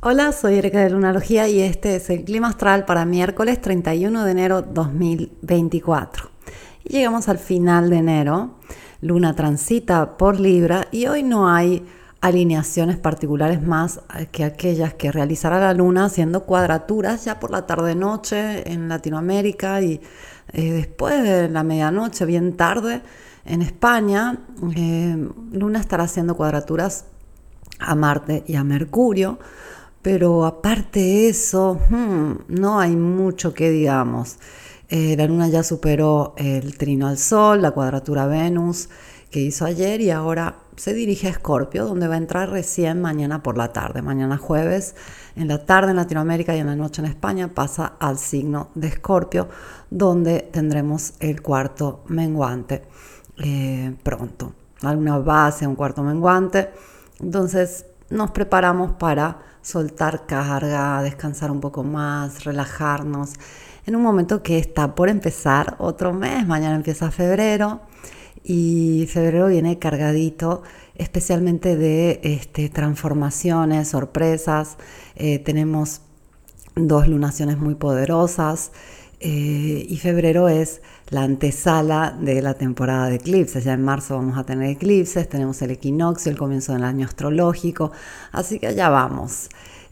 Hola, soy Erika de Lunalogía y este es el clima astral para miércoles 31 de enero 2024. Y llegamos al final de enero. Luna transita por Libra y hoy no hay alineaciones particulares más que aquellas que realizará la Luna haciendo cuadraturas ya por la tarde-noche en Latinoamérica y eh, después de la medianoche, bien tarde, en España. Eh, Luna estará haciendo cuadraturas a Marte y a Mercurio pero aparte de eso, hmm, no hay mucho que digamos. Eh, la luna ya superó el trino al Sol, la cuadratura Venus que hizo ayer y ahora se dirige a Escorpio, donde va a entrar recién mañana por la tarde. Mañana jueves, en la tarde en Latinoamérica y en la noche en España, pasa al signo de Escorpio, donde tendremos el cuarto menguante eh, pronto. Alguna base, un cuarto menguante. Entonces nos preparamos para soltar carga, descansar un poco más, relajarnos. En un momento que está por empezar otro mes, mañana empieza febrero y febrero viene cargadito especialmente de este, transformaciones, sorpresas. Eh, tenemos dos lunaciones muy poderosas eh, y febrero es la antesala de la temporada de eclipses. Ya en marzo vamos a tener eclipses, tenemos el equinoccio, el comienzo del año astrológico, así que allá vamos.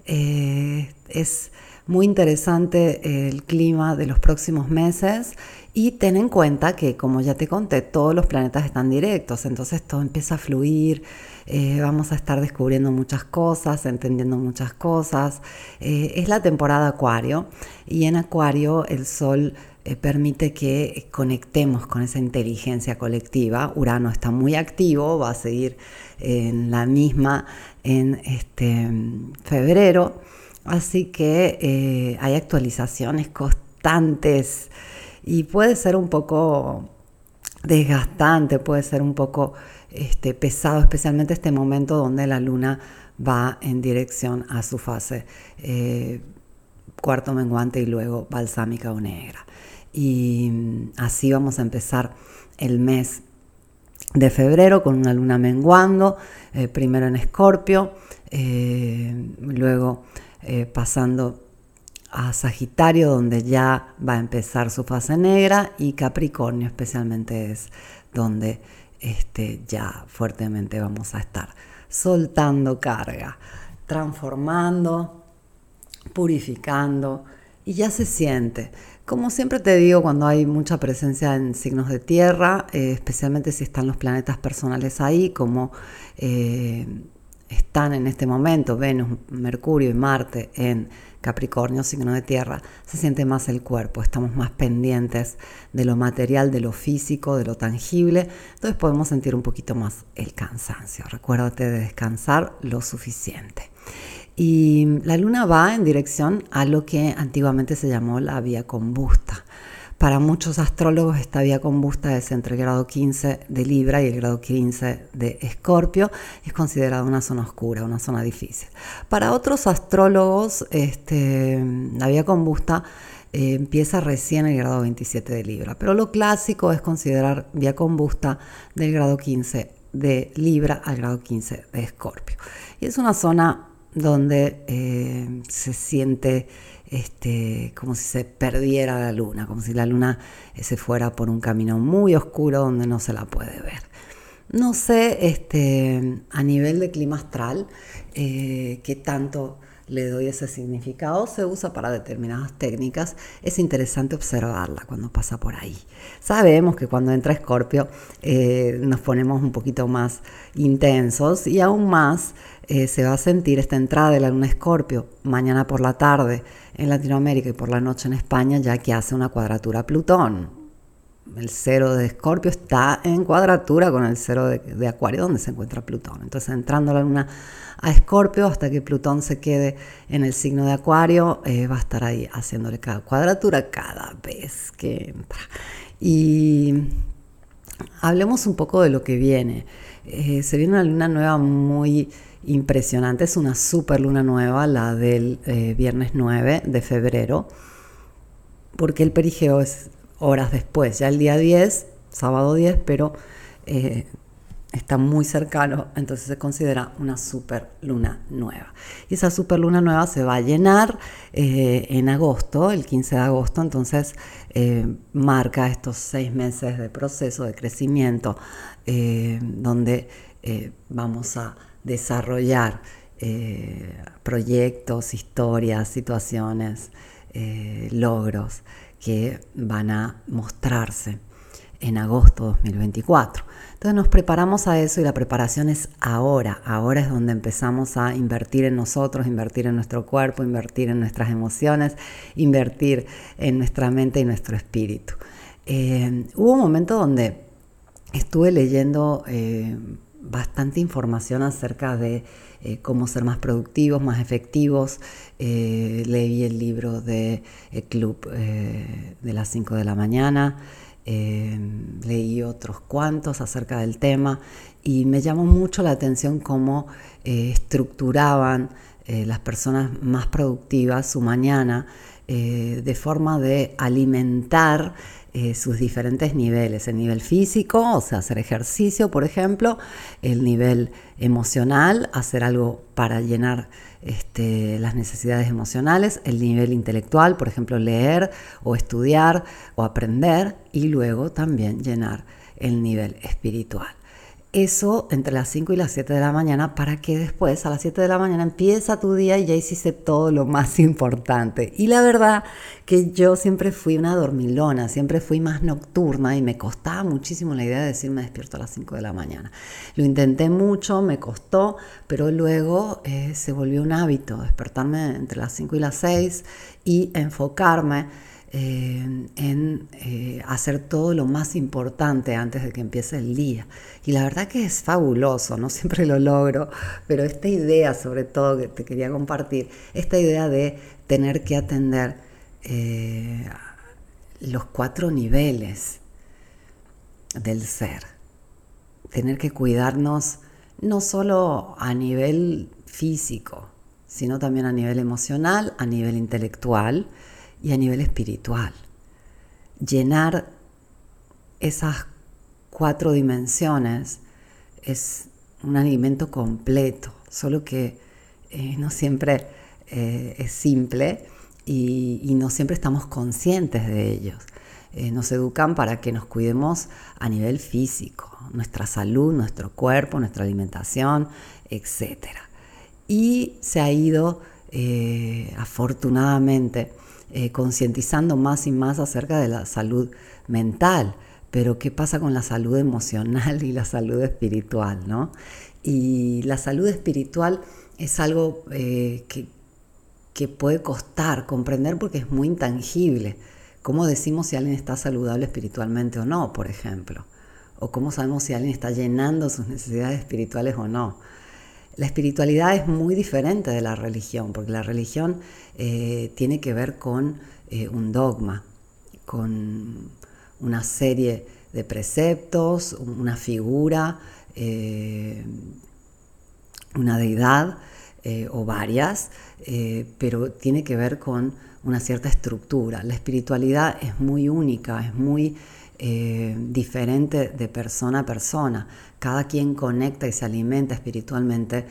Eh, es muy interesante el clima de los próximos meses y ten en cuenta que, como ya te conté, todos los planetas están directos, entonces todo empieza a fluir, eh, vamos a estar descubriendo muchas cosas, entendiendo muchas cosas. Eh, es la temporada Acuario y en Acuario el Sol permite que conectemos con esa inteligencia colectiva. Urano está muy activo, va a seguir en la misma en este febrero, así que hay actualizaciones constantes y puede ser un poco desgastante, puede ser un poco este, pesado, especialmente este momento donde la luna va en dirección a su fase eh, cuarto menguante y luego balsámica o negra. Y así vamos a empezar el mes de febrero con una luna menguando, eh, primero en Escorpio, eh, luego pasando a Sagitario, donde ya va a empezar su fase negra, y Capricornio especialmente es donde este, ya fuertemente vamos a estar soltando carga, transformando, purificando, y ya se siente. Como siempre te digo, cuando hay mucha presencia en signos de tierra, eh, especialmente si están los planetas personales ahí, como eh, están en este momento Venus, Mercurio y Marte en Capricornio, signo de tierra, se siente más el cuerpo, estamos más pendientes de lo material, de lo físico, de lo tangible, entonces podemos sentir un poquito más el cansancio. Recuérdate de descansar lo suficiente. Y la luna va en dirección a lo que antiguamente se llamó la vía combusta. Para muchos astrólogos esta vía combusta es entre el grado 15 de Libra y el grado 15 de Escorpio. Es considerada una zona oscura, una zona difícil. Para otros astrólogos este, la vía combusta eh, empieza recién el grado 27 de Libra, pero lo clásico es considerar vía combusta del grado 15 de Libra al grado 15 de Escorpio. Y es una zona donde eh, se siente este, como si se perdiera la luna, como si la luna eh, se fuera por un camino muy oscuro donde no se la puede ver. No sé este, a nivel de clima astral eh, qué tanto le doy ese significado, se usa para determinadas técnicas, es interesante observarla cuando pasa por ahí. Sabemos que cuando entra Escorpio eh, nos ponemos un poquito más intensos y aún más eh, se va a sentir esta entrada de la luna Escorpio mañana por la tarde en Latinoamérica y por la noche en España, ya que hace una cuadratura Plutón. El cero de Escorpio está en cuadratura con el cero de, Acuario, donde se encuentra Plutón. Entonces, entrando la luna a Escorpio, hasta que Plutón se quede en el signo de Acuario, eh, va a estar ahí haciéndole cada cuadratura cada vez que entra. Y hablemos un poco de lo que viene. Eh, se viene una luna nueva muy impresionante. Es una super luna nueva, la del eh, viernes 9 de febrero, porque el perigeo es horas después, ya el día 10, sábado 10, pero eh, está muy cercano, entonces se considera una super luna nueva. Y esa super luna nueva se va a llenar eh, en agosto, el 15 de agosto, entonces eh, marca estos seis meses de proceso de crecimiento donde vamos a desarrollar proyectos, historias, situaciones, logros que van a mostrarse en agosto 2024. Entonces nos preparamos a eso y la preparación es ahora. Ahora es donde empezamos a invertir en nosotros, invertir en nuestro cuerpo, invertir en nuestras emociones, invertir en nuestra mente y nuestro espíritu. Eh, hubo un momento donde estuve leyendo eh, bastante información acerca de eh, cómo ser más productivos, más efectivos. leí el libro de el Club de las 5 de la mañana. Leí otros cuantos acerca del tema y me llamó mucho la atención cómo eh, estructuraban eh, las personas más productivas su mañana eh, de forma de alimentar sus diferentes niveles, el nivel físico, o sea, hacer ejercicio, por ejemplo, el nivel emocional, hacer algo para llenar este, las necesidades emocionales, el nivel intelectual, por ejemplo, leer o estudiar o aprender, y luego también llenar el nivel espiritual. Eso entre las 5 y las 7 de la mañana para que después a las 7 de la mañana empieza tu día y ya hiciste todo lo más importante. Y la verdad que yo siempre fui una dormilona, siempre fui más nocturna y me costaba muchísimo la idea de decirme despierto a las 5 de la mañana. Lo intenté mucho, me costó, pero luego eh, se volvió un hábito despertarme entre las 5 y las 6 y enfocarme eh, en eh, hacer todo lo más importante antes de que empiece el día. Y la verdad que es fabuloso, no siempre lo logro, pero esta idea sobre todo que te quería compartir, esta idea de tener que atender eh, los cuatro niveles del ser, tener que cuidarnos no solo a nivel físico, sino también a nivel emocional, a nivel intelectual, y a nivel espiritual. Llenar esas cuatro dimensiones es un alimento completo, solo que eh, no siempre eh, es simple y, no siempre estamos conscientes de ellos. Eh, nos educan para que nos cuidemos a nivel físico, nuestra salud, nuestro cuerpo, nuestra alimentación, etc. Y se ha ido, afortunadamente, eh, concientizando más y más acerca de la salud mental, pero ¿qué pasa con la salud emocional y la salud espiritual? ¿no? Y la salud espiritual es algo eh, que, que puede costar comprender porque es muy intangible. ¿Cómo decimos si alguien está saludable espiritualmente o no, por ejemplo? ¿O cómo sabemos si alguien está llenando sus necesidades espirituales o no? La espiritualidad es muy diferente de la religión, porque la religión eh, tiene que ver con eh, un dogma, con una serie de preceptos, una figura, eh, una deidad o varias, pero tiene que ver con una cierta estructura. La espiritualidad es muy única, es muy diferente de persona a persona. Cada quien conecta y se alimenta espiritualmente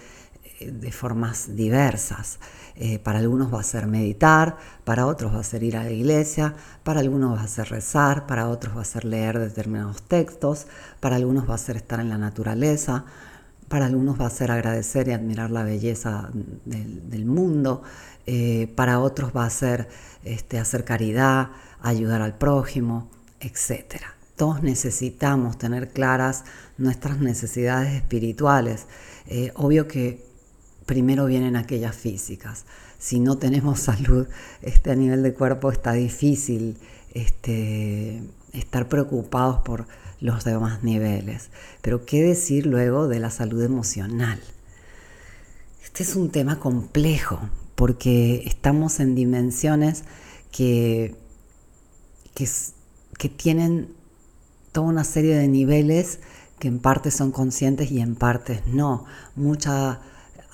de formas diversas. Eh, para algunos va a ser meditar, para otros va a ser ir a la iglesia, para algunos va a ser rezar, para otros va a ser leer determinados textos, para algunos va a ser estar en la naturaleza, para algunos va a ser agradecer y admirar la belleza del, mundo, eh, para otros va a ser este, hacer caridad, ayudar al prójimo, etc. Todos necesitamos tener claras nuestras necesidades espirituales. Eh, obvio que primero vienen aquellas físicas. Si no tenemos salud este, a nivel de cuerpo, está difícil este, estar preocupados por los demás niveles. Pero ¿qué decir luego de la salud emocional? Este es un tema complejo porque estamos en dimensiones que, que, tienen toda una serie de niveles que en parte son conscientes y en partes no. Mucha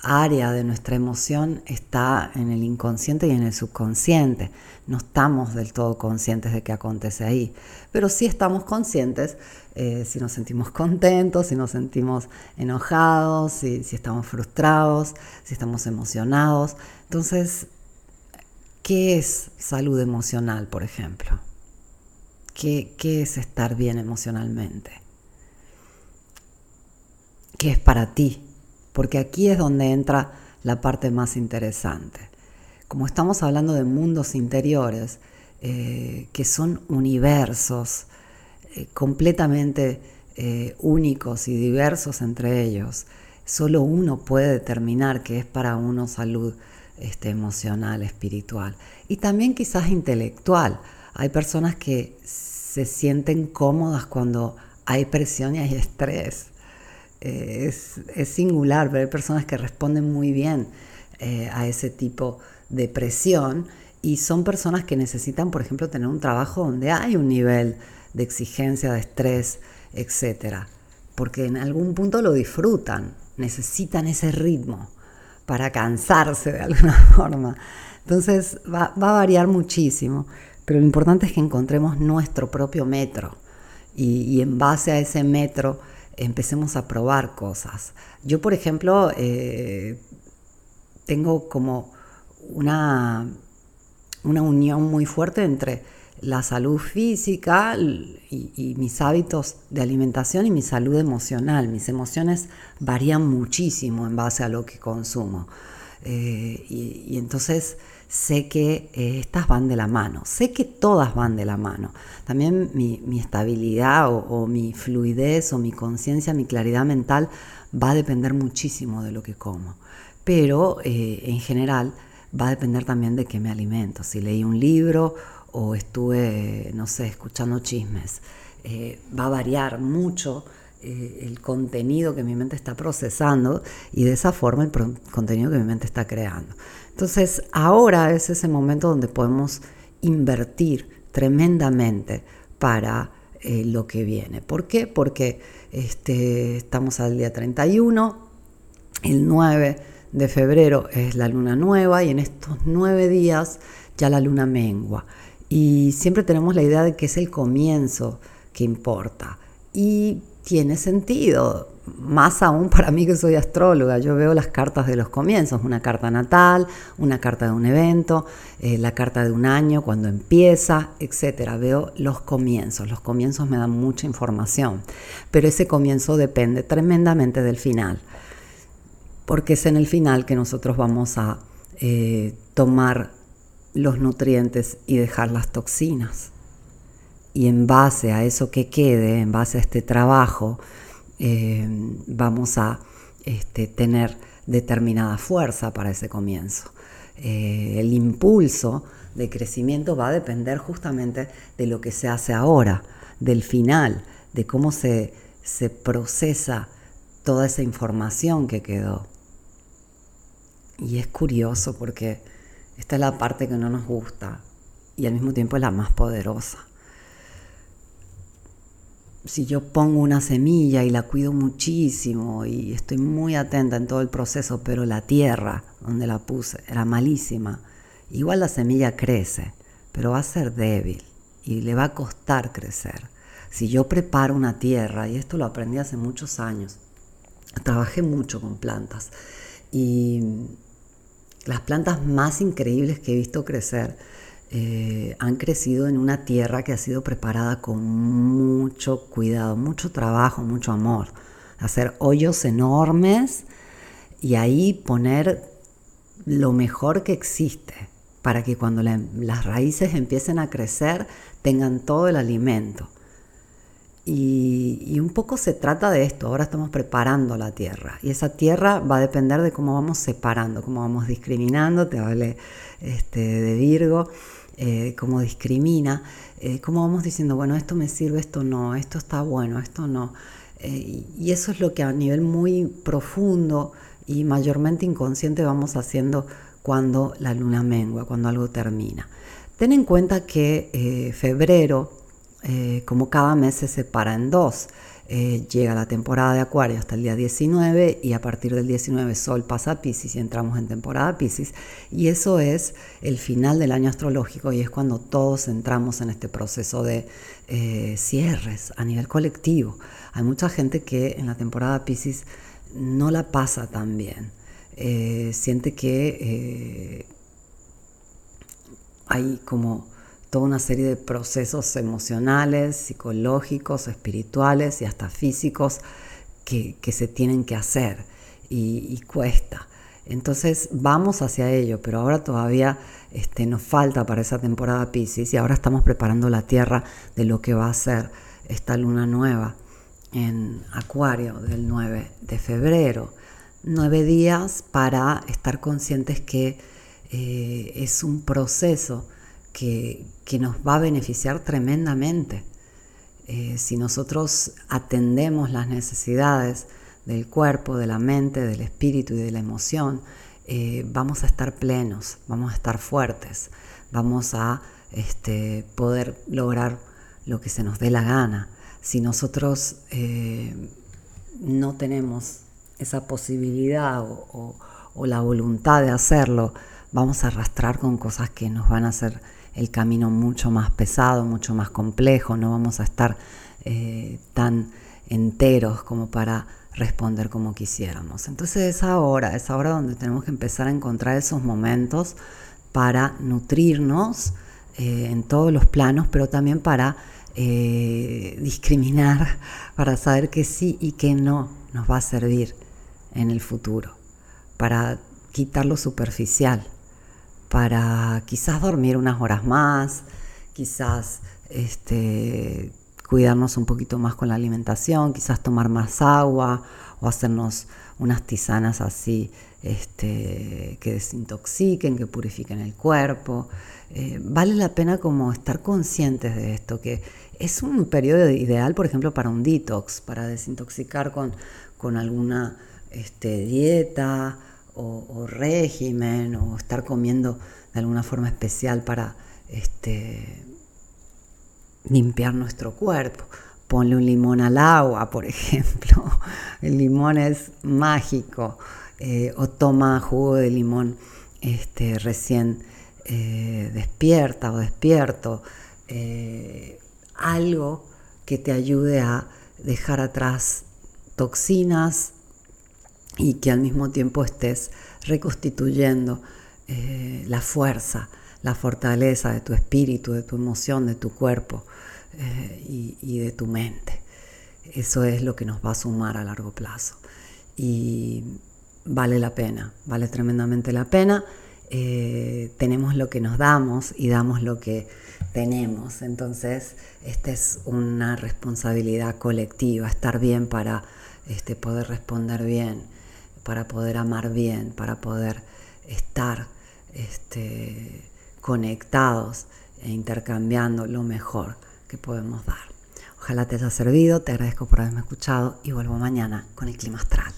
área de nuestra emoción está en el inconsciente y en el subconsciente. No estamos del todo conscientes de qué acontece ahí, pero sí estamos conscientes eh, si nos sentimos contentos, si nos sentimos enojados, si, estamos frustrados, si estamos emocionados. Entonces, ¿qué es salud emocional, por ejemplo? ¿Qué, ¿Qué, es estar bien emocionalmente? ¿Qué es para ti? Porque aquí es donde entra la parte más interesante. Como estamos hablando de mundos interiores, eh, que son universos, eh, completamente eh, únicos y diversos entre ellos. Solo uno puede determinar qué es para uno salud este, emocional, espiritual y también quizás intelectual. Hay personas que se sienten cómodas cuando hay presión y hay estrés. Eh, es, singular, pero hay personas que responden muy bien a ese tipo de presión y son personas que necesitan, por ejemplo, tener un trabajo donde hay un nivel de exigencia, de estrés, etc. Porque en algún punto lo disfrutan, necesitan ese ritmo para cansarse de alguna forma. Entonces va, a variar muchísimo, pero lo importante es que encontremos nuestro propio metro y, en base a ese metro empecemos a probar cosas. Yo, por ejemplo, eh, tengo como una, una unión muy fuerte entre la salud física y, mis hábitos de alimentación y mi salud emocional. Mis emociones varían muchísimo en base a lo que consumo. Eh, y, entonces sé que eh, estas van de la mano, sé que todas van de la mano. También mi, estabilidad o, mi fluidez o mi conciencia, mi claridad mental va a depender muchísimo de lo que como. Pero eh, en general va a depender también de qué me alimento. Si leí un libro o estuve, no sé, escuchando chismes. Eh, va a variar mucho el contenido que mi mente está procesando y de esa forma el contenido que mi mente está creando. Entonces, ahora es ese momento donde podemos invertir tremendamente para eh, lo que viene. ¿Por qué? Porque este, estamos al día 31, el 9 de febrero es la luna nueva y en estos nueve días ya la luna mengua. Y siempre tenemos la idea de que es el comienzo que importa. Y tiene sentido, más aún para mí que soy astróloga. Yo veo las cartas de los comienzos, una carta natal, una carta de un evento, eh, la carta de un año, cuando empieza, etc. Veo los comienzos. Los comienzos me dan mucha información, pero ese comienzo depende tremendamente del final, porque es en el final que nosotros vamos a eh, tomar los nutrientes y dejar las toxinas. Y en base a eso que quede, en base a este trabajo, eh, vamos a este, tener determinada fuerza para ese comienzo. Eh, el impulso de crecimiento va a depender justamente de lo que se hace ahora, del final, de cómo se, se procesa toda esa información que quedó. Y es curioso porque esta es la parte que no nos gusta y al mismo tiempo es la más poderosa. Si yo pongo una semilla y la cuido muchísimo y estoy muy atenta en todo el proceso, pero la tierra donde la puse era malísima, igual la semilla crece, pero va a ser débil y le va a costar crecer. Si yo preparo una tierra, y esto lo aprendí hace muchos años, trabajé mucho con plantas y las plantas más increíbles que he visto crecer eh, han crecido en una tierra que ha sido preparada con mucho cuidado, mucho trabajo, mucho amor. Hacer hoyos enormes y ahí poner lo mejor que existe para que cuando las raíces empiecen a crecer tengan todo el alimento. Y, un poco se trata de esto, ahora estamos preparando la tierra y esa tierra va a depender de cómo vamos separando, cómo vamos discriminando, te hablé este, de Virgo, eh, cómo discrimina, eh, cómo vamos diciendo, bueno, esto me sirve, esto no, esto está bueno, esto no. Eh, y eso es lo que a nivel muy profundo y mayormente inconsciente vamos haciendo cuando la luna mengua, cuando algo termina. Ten en cuenta que febrero, eh, como cada mes se separa en dos. Eh, llega la temporada de Acuario hasta el día 19 y a partir del 19 Sol pasa a Pisces y entramos en temporada Pisces y eso es el final del año astrológico y es cuando todos entramos en este proceso de eh, cierres a nivel colectivo. Hay mucha gente que en la temporada Pisces no la pasa tan bien, eh, siente que hay como toda una serie de procesos emocionales, psicológicos, espirituales y hasta físicos que, se tienen que hacer y, cuesta. Entonces vamos hacia ello, pero ahora todavía este, nos falta para esa temporada Pisces y ahora estamos preparando la tierra de lo que va a ser esta luna nueva en Acuario del 9 de febrero. Nueve días para estar conscientes que eh, es un proceso que, nos va a beneficiar tremendamente. Eh, si nosotros atendemos las necesidades del cuerpo, de la mente, del espíritu y de la emoción, eh, vamos a estar plenos, vamos a estar fuertes, vamos a este, poder lograr lo que se nos dé la gana. Si nosotros eh, no tenemos esa posibilidad o, o la voluntad de hacerlo, vamos a arrastrar con cosas que nos van a hacer el camino mucho más pesado, mucho más complejo, no vamos a estar eh, tan enteros como para responder como quisiéramos. Entonces es ahora, es ahora donde tenemos que empezar a encontrar esos momentos para nutrirnos eh, en todos los planos, pero también para eh, discriminar, para saber que sí y que no nos va a servir en el futuro, para quitar lo superficial para quizás dormir unas horas más, quizás este, cuidarnos un poquito más con la alimentación, quizás tomar más agua o hacernos unas tisanas así este, que desintoxiquen, que purifiquen el cuerpo. Eh, vale la pena como estar conscientes de esto, que es un periodo ideal, por ejemplo, para un detox, para desintoxicar con, con alguna este, dieta o, régimen o estar comiendo de alguna forma especial para este, limpiar nuestro cuerpo. Ponle un limón al agua, por ejemplo. El limón es mágico. Eh, o toma jugo de limón este, recién eh, despierta o despierto. Eh, algo que te ayude a dejar atrás toxinas, y que al mismo tiempo estés reconstituyendo eh, la fuerza, la fortaleza de tu espíritu, de tu emoción, de tu cuerpo eh, y, de tu mente. Eso es lo que nos va a sumar a largo plazo. Y vale la pena, vale tremendamente la pena. Eh, tenemos lo que nos damos y damos lo que tenemos. Entonces, esta es una responsabilidad colectiva, estar bien para este, poder responder bien para poder amar bien, para poder estar este, conectados e intercambiando lo mejor que podemos dar. Ojalá te haya servido, te agradezco por haberme escuchado y vuelvo mañana con el clima astral.